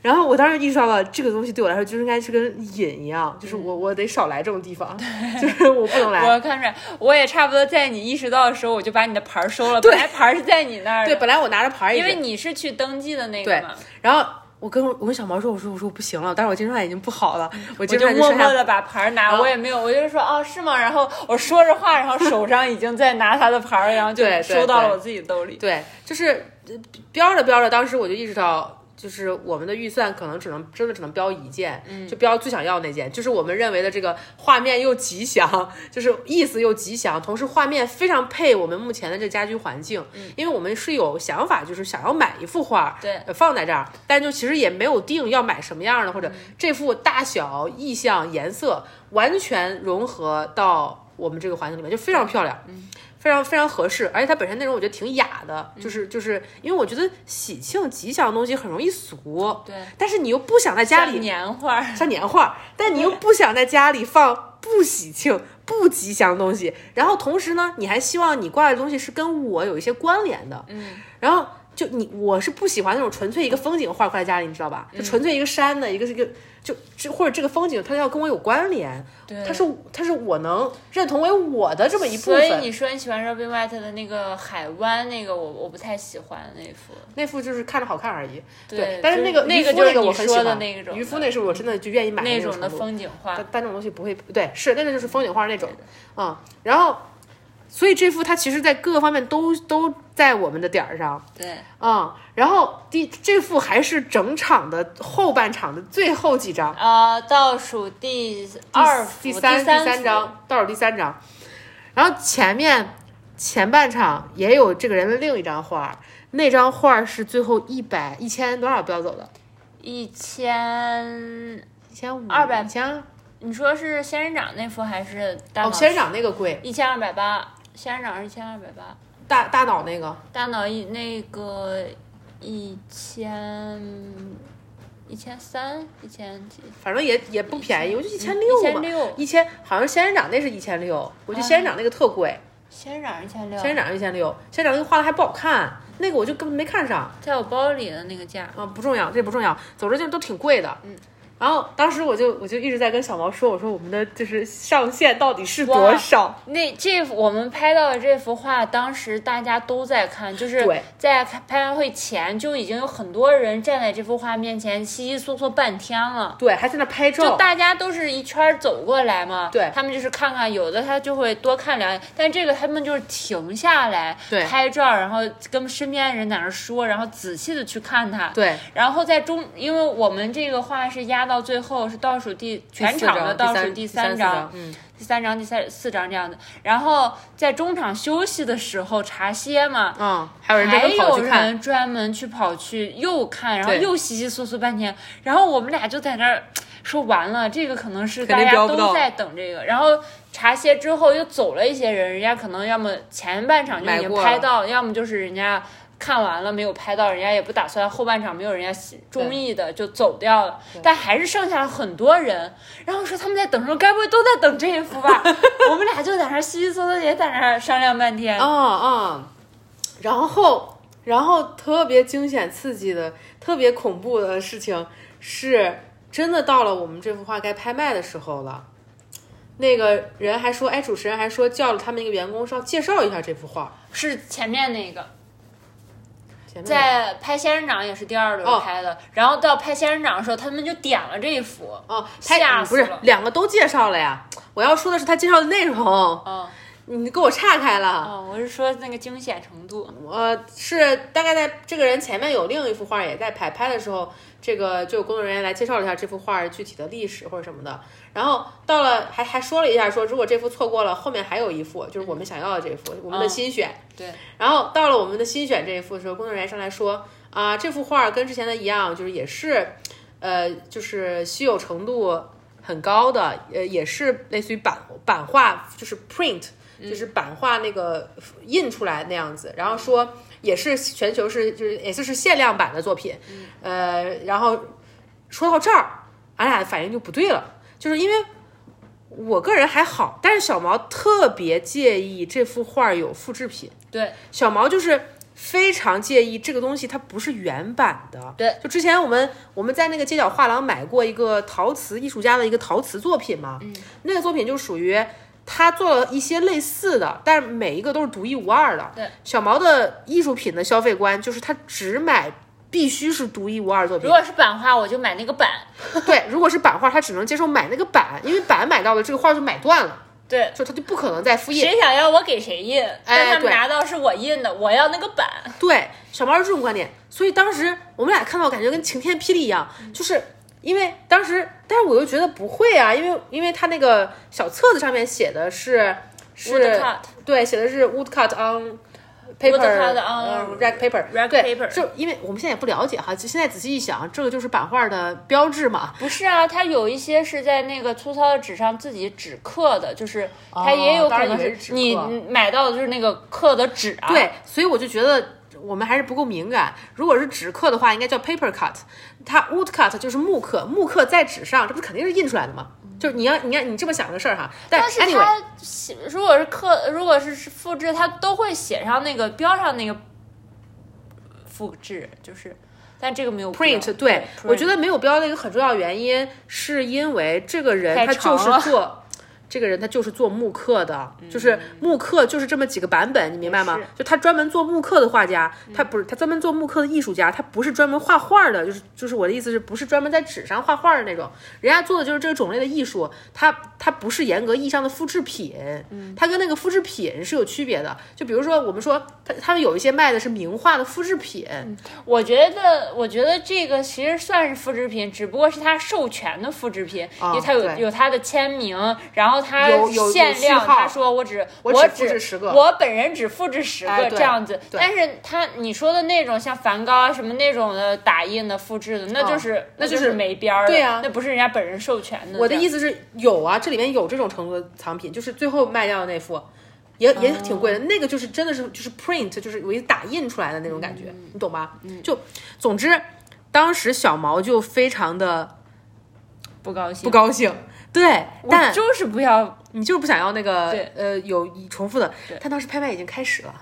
然后我当时意识到了这个东西对我来说就是应该是跟瘾一样，就是我我得少来这种地方，就是我不能来。我看出来，我也差不多在你意识到的时候，我就把你的牌收了。本来牌是在你那儿，对，本来我拿着牌，因为你是去登记的那个对嘛，然后我跟我跟小毛说，我说我说我不行了，但是我精神状态已经不好了，我就默默的把牌儿拿，我也没有，我就说哦是吗？然后我说着话，然后手上已经在拿他的牌儿，然后就收到了我自己兜里。对，就是呃标着标着，当时我就意识到。就是我们的预算可能只能真的只能标一件，就标最想要那件，就是我们认为的这个画面又吉祥，就是意思又吉祥，同时画面非常配我们目前的这家居环境，因为我们是有想法，就是想要买一幅画，对呃放在这儿，但就其实也没有定要买什么样的，或者这幅大小、意象、颜色完全融合到我们这个环境里面，就非常漂亮。非常非常合适，而且它本身内容我觉得挺雅的，就是就是因为我觉得喜庆吉祥的东西很容易俗，对，但是你又不想在家里像年画儿，像年画，但你又不想在家里放不喜庆、不吉祥的东西，然后同时呢，你还希望你挂的东西是跟我有一些关联的，嗯，然后就你我是不喜欢那种纯粹一个风景画挂在家里，你知道吧？就纯粹一个山的一个是一个就这或者这个风景它要跟我有关联，对，它是它是我能认同为我的这么一部分。所以。你说你喜欢 Robin White 的那个海湾那个我我不太喜欢那幅，那幅就是看着好看而已，对但是那个那个就是你说我很喜欢。的那种渔夫那是我真的就愿意买那种的风景画。但，但这种东西不会，对，是那个就是风景画那种，嗯，然后，所以这幅它其实在各个方面都都在我们的点儿上，对，嗯，然后第这幅还是整场的后半场的最后几张，呃，倒数第二幅第三第三三张，倒数第三张，然后前面前半场也有这个人的另一张画，那张画是最后一百一千多少标走的，一千，一千五200一千。你说是仙人掌那幅还是？哦，仙人掌那个贵，一千二百八，仙人掌是一千二百八，大大脑那个。大脑一那个一千一千三，一千几，反正也也不便宜，我就一千六嘛，一千六，一千好像仙人掌那是一千六，我觉得仙人掌那个特贵，仙人掌一千六，仙人掌一千六，仙人掌那个画的还不好看，那个我就根本没看上在我包里的那个价，啊，不重要，这不重要，总之就都挺贵的，嗯。然后当时我就我就一直在跟小毛说，我说我们的就是上限到底是多少？那这幅我们拍到的这幅画，当时大家都在看，就是在开拍卖会前就已经有很多人站在这幅画面前稀稀嗦嗦半天了。对，还在那拍照。就照，大家都是一圈儿走过来嘛，对。他们就是看看，有的他就会多看两眼，但这个他们就是停下来对。拍照，然后跟身边的人在那说，然后仔细的去看它，对。然后在中，因为我们这个画是压压到最后是倒数第全场的倒数第三张，嗯，第三张、第三四张这样的。然后在中场休息的时候茶歇嘛，嗯，还有人还专门去看，人专门去跑去又看，然后又稀稀疏疏半天，然后我们俩就在那儿说完了，这个可能是大家都在等这个，然后茶歇之后又走了一些人，人家可能要么前半场就已经拍到，要么就是人家。看完了没有拍到，人家也不打算后半场没有人家喜中意的就走掉了，但还是剩下了很多人。然后说他们在等什么？该不会都在等这一幅吧？我们俩就在那儿稀稀嗦嗦也在那儿商量半天。啊啊，然后然后特别惊险刺激的、特别恐怖的事情是，真的到了我们这幅画该拍卖的时候了。那个人还说，哎，主持人还说叫了他们一个员工，上介绍一下这幅画。是前面那个，在拍仙人掌也是第二轮哦拍的，然后到拍仙人掌的时候，他们就点了这一幅。哦，拍吓死不是两个都介绍了呀。我要说的是他介绍的内容，哦你给我岔开了。哦，我是说那个惊险程度。我，是大概在这个人前面有另一幅画也在拍，拍的时候，这个就有工作人员来介绍了一下这幅画具体的历史或者什么的。然后到了还还说了一下说，如果这幅错过了，后面还有一幅，就是我们想要的这幅，我们的嗯新选。对，然后到了我们的新选这一幅的时候，工作人员上来说啊，这幅画跟之前的一样，就是也是，呃，就是稀有程度很高的，呃，也是类似于版版画，就是 print，就是版画那个印出来那样子。然后说也是全球是就是也就是限量版的作品，呃，然后说到这儿，俺俩的反应就不对了，就是因为。我个人还好，但是小毛特别介意这幅画有复制品。对，小毛就是非常介意这个东西它不是原版的。对，就之前我们我们在那个街角画廊买过一个陶瓷艺术家的一个陶瓷作品嘛，嗯，那个作品就属于他做了一些类似的，但是每一个都是独一无二的。对，小毛的艺术品的消费观就是他只买。必须是独一无二作品如。果是版画，我就买那个版。对，如果是版画，他只能接受买那个版，因为版买到了，这个画就买断了，对，就他就不可能再复印。谁想要我给谁印，但他们拿到是我印的，我要那个版。对，小毛是这种观点，所以当时我们俩看到，感觉跟晴天霹雳一样，就是因为当时，但是我又觉得不会啊，因为因为他那个小册子上面写的是是 Woodcut 对，写的是 woodcut on paper Woodcut on 呃 rag paper rag 对 paper 就因为我们现在也不了解哈，就现在仔细一想，这个就是版画的标志嘛，不是啊，它有一些是在那个粗糙的纸上自己纸刻的，就是它也有可能是你买到的就是那个刻的纸啊。对，所以我就觉得我们还是不够敏感。如果是纸刻的话，应该叫 paper cut，它 wood cut 就是木刻，木刻在纸上，这不是肯定是印出来的吗？就是你要你要你这么想这个事儿哈，但但是它写，如果是刻，如果是复制，它都会写上那个标上那个复制，就是，但这个没有 print 标对，我觉得得没有标的一个很重要原因，是因为这个人他就是做。这个人他就是做木刻的，就是木刻就是这么几个版本，你明白吗？就他专门做木刻的画家，他不是他专门做木刻的艺术家，他不是专门画画的，就是就是我的意思是不是专门在纸上画画的那种，人家做的就是这个种类的艺术，他他不是严格意义上的复制品，他跟那个复制品是有区别的。就比如说我们说他他们有一些卖的是名画的复制品，我觉得，我觉得这个其实算是复制品，只不过是他授权的复制品，因为他有有他的签名，然后他限量，号他说我只我我只复制10个我本人只复制十个哎这样子。但是他你说的那种像梵高啊什么那种的打印的复制的，那就是、那就就是没边儿的，对啊那不是人家本人授权的。我的意思，思是有啊，这里面有这种程度的藏品，就是最后卖掉的那副，也也挺贵的。那个就是真的是就是 print，就是我一打印出来的那种感觉，你懂吧？就总之，当时小毛就非常的不高兴，不高兴，对，我但就是不要你就是不想要那个对呃有重复的。但当时拍卖已经开始了，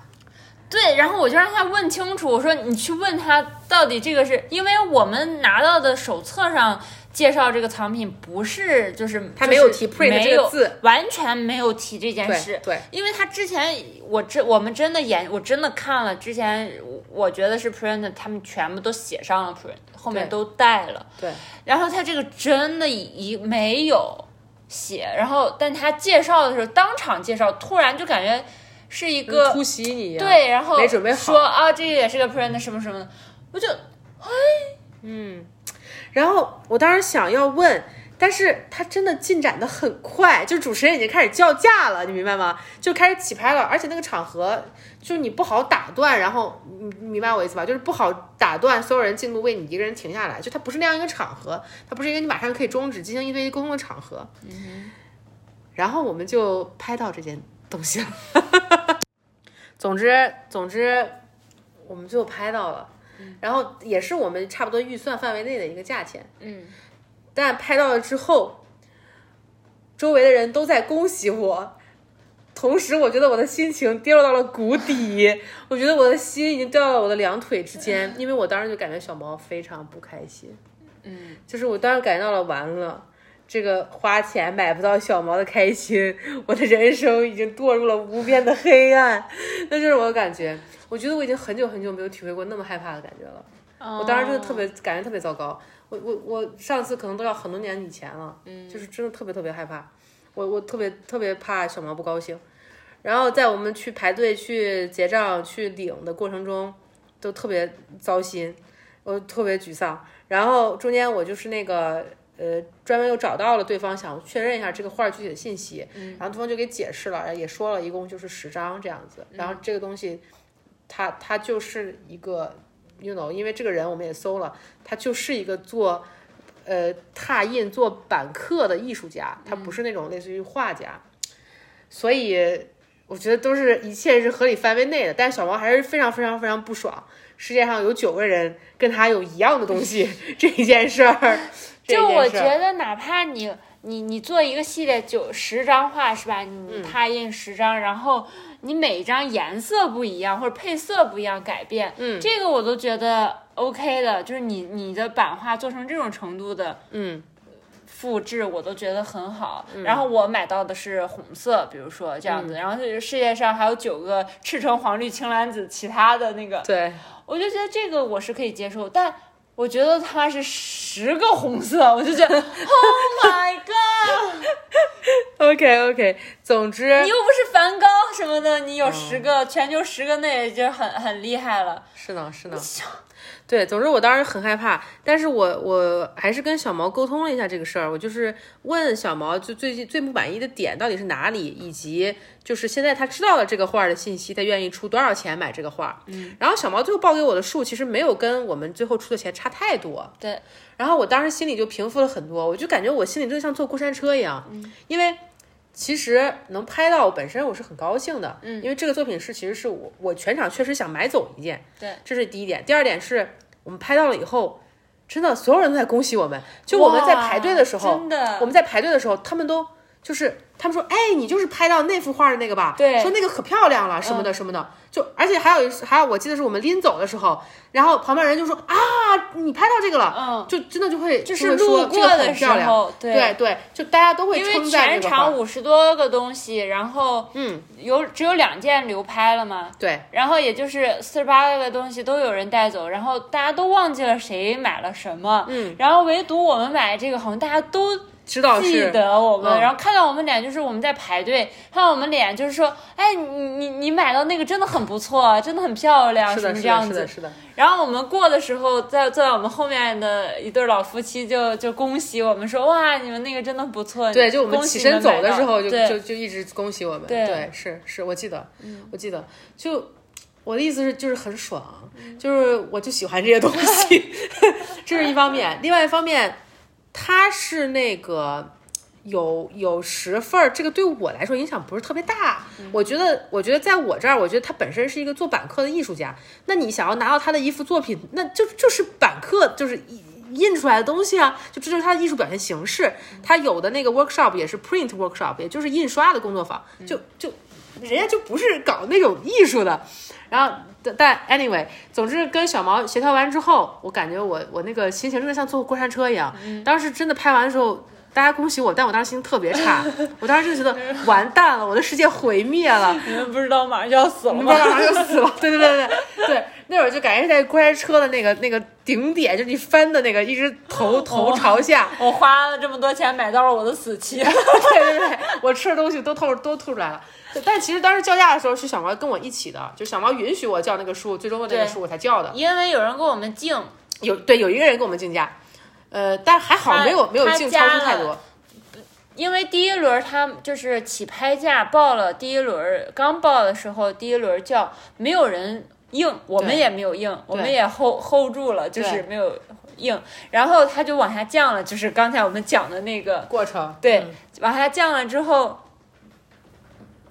对，然后我就让他问清楚，我说你去问他到底这个是因为我们拿到的手册上介绍这个藏品不是就是他没有提 print 这个字完全没有提这件事。对，因为他之前我真我们真的研我真的看了之前，我觉得是 print，他们全部都写上了 print，后面都带了。对，然后他这个真的一没有写，然后但他介绍的时候当场介绍，突然就感觉是一个突袭你对，然后没准备好说啊，这个也是个 print 什么什么的，我就哎，嗯然后我当时想要问。但是他真的进展的很快，就主持人已经开始叫价了，你明白吗？就开始起拍了，而且那个场合就是你不好打断，然后你明白我意思吧？就是不好打断所有人进度为你一个人停下来，就它不是那样一个场合，它不是一个你马上可以终止进行一对一沟通的场合。嗯，然后我们就拍到这件东西了。总之，总之，我们最后拍到了，然后也是我们差不多预算范围内的一个价钱。嗯。但拍到了之后，周围的人都在恭喜我，同时我觉得我的心情跌落到了谷底。我觉得我的心已经掉到了我的两腿之间，因为我当时就感觉小毛非常不开心。嗯，就是我当时感觉到了，完了，这个花钱买不到小毛的开心，我的人生已经堕入了无边的黑暗。那就是我的感觉。我觉得我已经很久很久没有体会过那么害怕的感觉了。我当时真的特别感觉特别糟糕。我我我上次可能都要很多年以前了，嗯，就是真的特别特别害怕，我我特别特别怕小毛不高兴，然后在我们去排队去结账去领的过程中，都特别糟心，我特别沮丧。然后中间我就是那个呃专门又找到了对方，想确认一下这个画具体的信息，然后对方就给解释了，也说了一共就是十张这样子，然后这个东西，他他就是一个。you know，因为这个人我们也搜了，他就是一个做，呃，拓印做板刻的艺术家，他不是那种类似于画家，所以我觉得都是一切是合理范围内的。但是小王还是非常非常非常不爽，世界上有九个人跟他有一样的东西 这一件事儿。就我觉得，哪怕你你你做一个系列九十张画是吧？你拓印十张，然后。你每一张颜色不一样，或者配色不一样改变，嗯，这个我都觉得 OK 的，就是你你的版画做成这种程度的，嗯，复制我都觉得很好。然后我买到的是红色，比如说这样子，然后世界上还有九个赤橙黄绿青蓝紫，其他的那个，对，我就觉得这个我是可以接受，但。我觉得它是十个红色，我就觉得，Oh my god！OK OK，总之你又不是梵高什么的，你有十个，全球十个那也就很很厉害了。是呢，是呢。对，总之我当时很害怕，但是我我还是跟小毛沟通了一下这个事儿，我就是问小毛，就最近最不满意的点到底是哪里，以及就是现在他知道了这个画的信息，他愿意出多少钱买这个画。嗯，然后小毛最后报给我的数其实没有跟我们最后出的钱差太多。对，然后我当时心里就平复了很多，我就感觉我心里真的像坐过山车一样，因为其实能拍到本身我是很高兴的，嗯，因为这个作品是其实是我我全场确实想买走一件，对，这是第一点，第二点是。我们拍到了以后，真的所有人都在恭喜我们。就我们在排队的时候，真的，我们在排队的时候，他们都就是他们说：“哎，你就是拍到那幅画的那个吧？”对，说那个可漂亮了，什么的什么的。就而且还有还有，我记得是我们拎走的时候，然后旁边人就说啊，你拍到这个了，嗯，就真的就会就是路过的时候，对。对，就大家都会因为全场五十多个东西，然后嗯，有只有两件流拍了嘛，对，然后也就是四十八个东西都有人带走，然后大家都忘记了谁买了什么，嗯，然后唯独我们买这个，好像大家都。知道记得我们，然后看到我们脸，就是我们在排队，看到我们脸，就是说，哎，你你你买到那个真的很不错，真的很漂亮，什么这样子。是的，是的。然后我们过的时候，在坐在我们后面的一对老夫妻就就恭喜我们说，哇，你们那个真的不错。对，就我们起身走的时候，就就就一直恭喜我们。对，对，是是，我记得，我记得，就我的意思是，就是很爽，就是我就喜欢这些东西，这是一方面。另外一方面，它是那个。有有十份儿，这个对我来说影响不是特别大。我觉得，我觉得在我这儿，我觉得他本身是一个做板刻的艺术家。那你想要拿到他的一幅作品，那就就是板刻，就是印出来的东西啊，就这就是他的艺术表现形式。他有的那个 workshop 也是 print workshop，也就是印刷的工作坊，就就人家就不是搞那种艺术的。然后，但 anyway，总之跟小毛协调完之后，我感觉我我那个心情真的像坐过山车一样。当时真的拍完的时候。大家恭喜我，但我当时心情特别差，我当时就觉得完蛋了，我的世界毁灭了。你们不知道马上就要死了吗？马上就死了。对对对对对，那会儿就感觉是在过山车的那个那个顶点，就你翻的那个，一直头头朝下。我花了这么多钱买到了我的死期。对对对，我吃的东西都吐都吐出来了。但其实当时叫价的时候是小毛跟我一起的，就小毛允许我叫那个数，最终的那个数我才叫的。因为有人跟我们竞，有对有一个人跟我们竞价。呃，但还好没有没有竞超出太多。因为第一轮他就是起拍价报了，第一轮刚报的时候，第一轮叫没有人应，我们也没有硬，我们也 hold hold 住了，就是没有硬，然后它就往下降了，就是刚才我们讲的那个，过程。对，嗯。往下降了之后。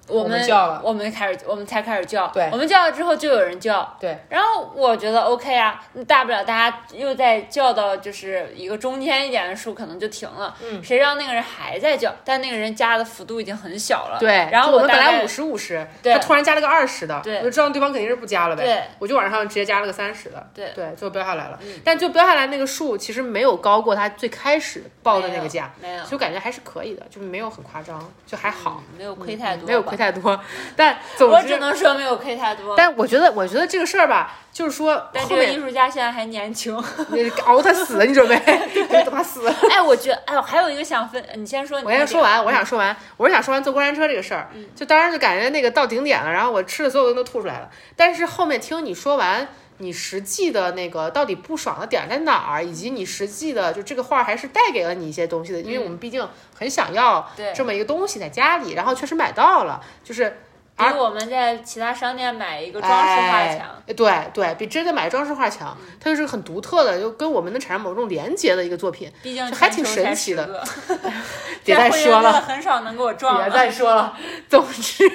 我我们们叫了。我们开始，我们才开始叫。对。我们叫了之后，就有人叫。对，然后我觉得 OK 啊，大不了大家又再叫到就是一个中间一点的数，可能就停了。嗯。谁让那个人还在叫？但那个人加的幅度已经很小了。对，然后就我们本来五十五十，对。他突然加了个二十的，对。我就知道对方肯定是不加了呗，对，我就往上直接加了个三十的，对。对，最后标下来了，但就标下来那个数其实没有高过他最开始报的那个价，没有，所以感觉还是可以的，就是没有很夸张，就还好，嗯没有亏太多，没有亏。太多，但总之我只，能说没有亏太多。但我觉得，我觉得这个事儿吧，就是说但这个后面艺术家现在还年轻。你熬他死，你准备 等他死。哎，我觉得，哎，我还有一个想分，你先说。你我先说完，我想说完，我是想说完坐过山车这个事儿，就当时就感觉那个到顶点了，然后我吃的所有东西都吐出来了。但是后面听你说完，你实际的那个到底不爽的点在哪儿，以及你实际的就这个画还是带给了你一些东西的，因为我们毕竟很想要这么一个东西在家里，然后确实买到了，就是比我们在其他商店买一个装饰画强。哎、对对，比真的买装饰画强，它就是很独特的，就跟我们能产生某种连接的一个作品。毕竟还挺神奇的10个 别再说了，很少能给我撞别。再说了。总之，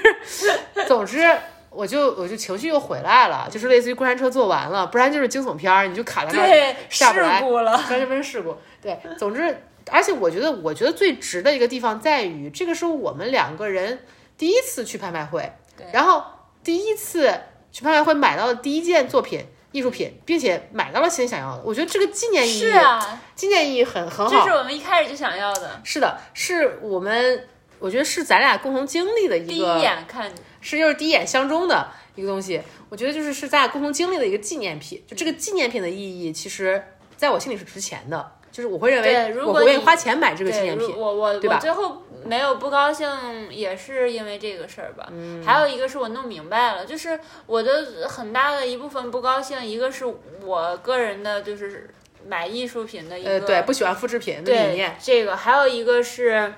总之，我就我就情绪又回来了，就是类似于过山车坐完了，不然就是惊悚片儿，你就卡在那儿对，事下不来，故了。发生事故。对，总之，而且我觉得，我觉得最值的一个地方在于，这个是我们两个人第一次去拍卖会，然后第一次去拍卖会买到的第一件作品。艺术品，并且买到了心里想要的，我觉得这个纪念意义，是啊，纪念意义很很好。这是我们一开始就想要的。是的，是我们，我觉得是咱俩共同经历的一个，第一眼看，是又是第一眼相中的一个东西。我觉得就是是咱俩共同经历的一个纪念品。就这个纪念品的意义，其实在我心里是值钱的。就是我会认对为，如果我会愿意花钱买这个纪，念品。我我我最后没有不高兴，也是因为这个事儿吧。嗯还有一个是我弄明白了，就是我的很大的一部分不高兴，一个是我个人的，就是买艺术品的一个、呃，对，不喜欢复制品的理念，这个，还有一个是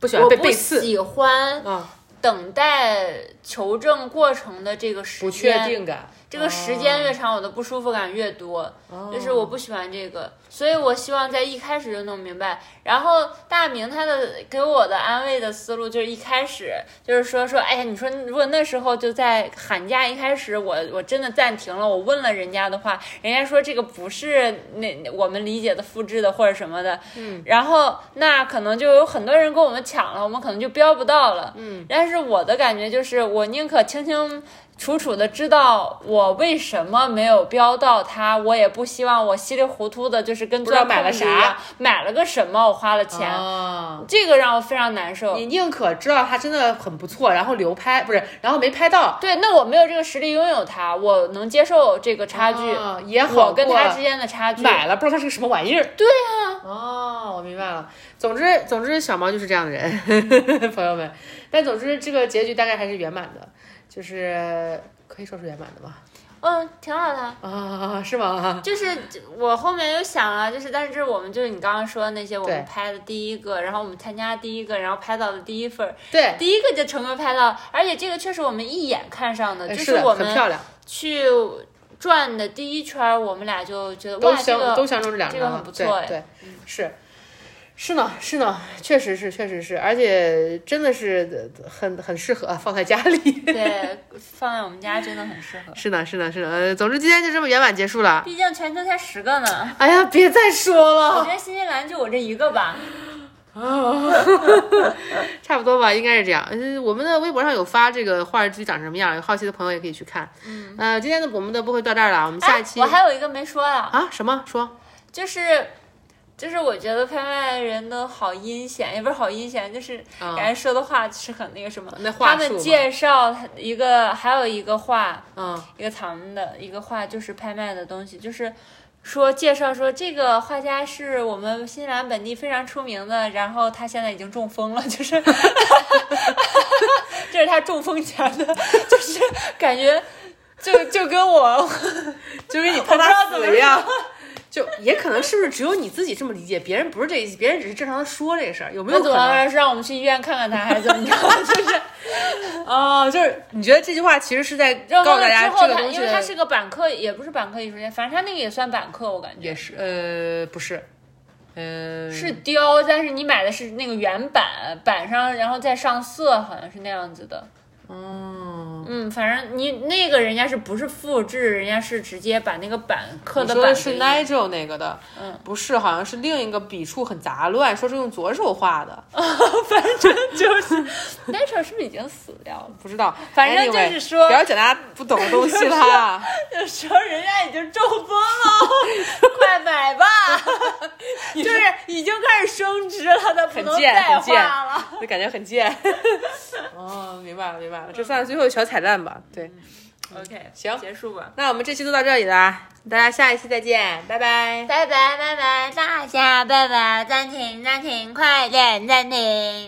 不喜欢被背刺，喜欢嗯，等待求证过程的这个时间不确。定感。这个时间越长，我的不舒服感越多，就是我不喜欢这个，所以我希望在一开始就弄明白。然后大明他的给我的安慰的思路就是一开始就是说说，哎呀，你说如果那时候就在寒假一开始，我我真的暂停了，我问了人家的话，人家说这个不是那我们理解的复制的或者什么的，嗯，然后那可能就有很多人跟我们抢了，我们可能就标不到了，嗯，但是我的感觉就是，我宁可清清。楚楚的知道我为什么没有标到它，我也不希望我稀里糊涂的，就是跟钻买了啥，买了个什么，我花了钱，啊，这个让我非常难受。你宁可知道它真的很不错，然后流拍不是，然后没拍到，对，那我没有这个实力拥有它，我能接受这个差距，啊也好我跟过它之间的差距。买了不知道它是个什么玩意儿。对呀、哦，我明白了。总之，总之，小猫就是这样的人，朋友们。但总之，这个结局大概还是圆满的，就是可以说是圆满的吧？嗯，挺好的。啊，是吗？就是我后面又想了，就是但是我们就是你刚刚说的那些，我们拍的第一个，然后我们参加第一个，然后拍到的第一份儿，对，第一个就成功拍到，而且这个确实我们一眼看上的，就是，我们漂亮，去转的第一圈儿，我们俩就觉得哇，这个、都个相中这两张，这个很不错哎对，对是。是呢，是呢，确实是，确实是，而且真的是很很适合放在家里。对放在我们家真的很适合。是呢，是呢，是呢。呃，总之今天就这么圆满结束了。毕竟全球才十个呢，哎呀，别再说了我觉，得新西兰就我这一个吧。差不多吧，应该是这样。嗯，我们的微博上有发这个画具长什么样，有好奇的朋友也可以去看。嗯，呃，今天的我们的播会到这儿了，我们下一期、哎我还有一个没说啊，啊什么说？就是。就是我觉得拍卖人都好阴险，也不是好阴险，就是啊人家说的话是很那个什么。那话他们介绍一个，还有一个画，嗯一个藏的一个画，就是拍卖的东西，就是说介绍说这个画家是我们新西兰本地非常出名的，然后他现在已经中风了，就是 这是他中风前的，就是感觉就就跟我就跟你他不知道怎么死一样，就也可能是不是只有你自己这么理解，别人不是这意思，别人只是正常的说这个事儿，有没有可能？是让我们去医院看看他，还是怎么着？就是哦，就是你觉得这句话其实是在告诉大家之后他，这个东西的因为他是个板课，也不是板课艺术家，反正他那个也算板课，我感觉也是呃不是，呃是雕，但是你买的是那个原版，板上然后再上色，好像是那样子的。嗯，嗯，反正你那个人家是不是复制，人家是直接把那个板刻的板说的是 Nigel 那个的，嗯，不是，好像是另一个笔触很杂乱，说是用左手画的，反正就是 Nature 是不是已经死掉了？不知道，反正就是说不要讲大家不懂的东西啦。有时候人家已经中风了，快买吧！就是已经开始升值了，他不能再画了。就感觉很贱。哦，明白了，明白了，这算是最后小彩蛋吧？对，OK，行结束吧。那我们这期就到这里啦，大家下一期再见，拜拜。拜拜拜拜，大家拜拜，暂停暂停，快点暂停。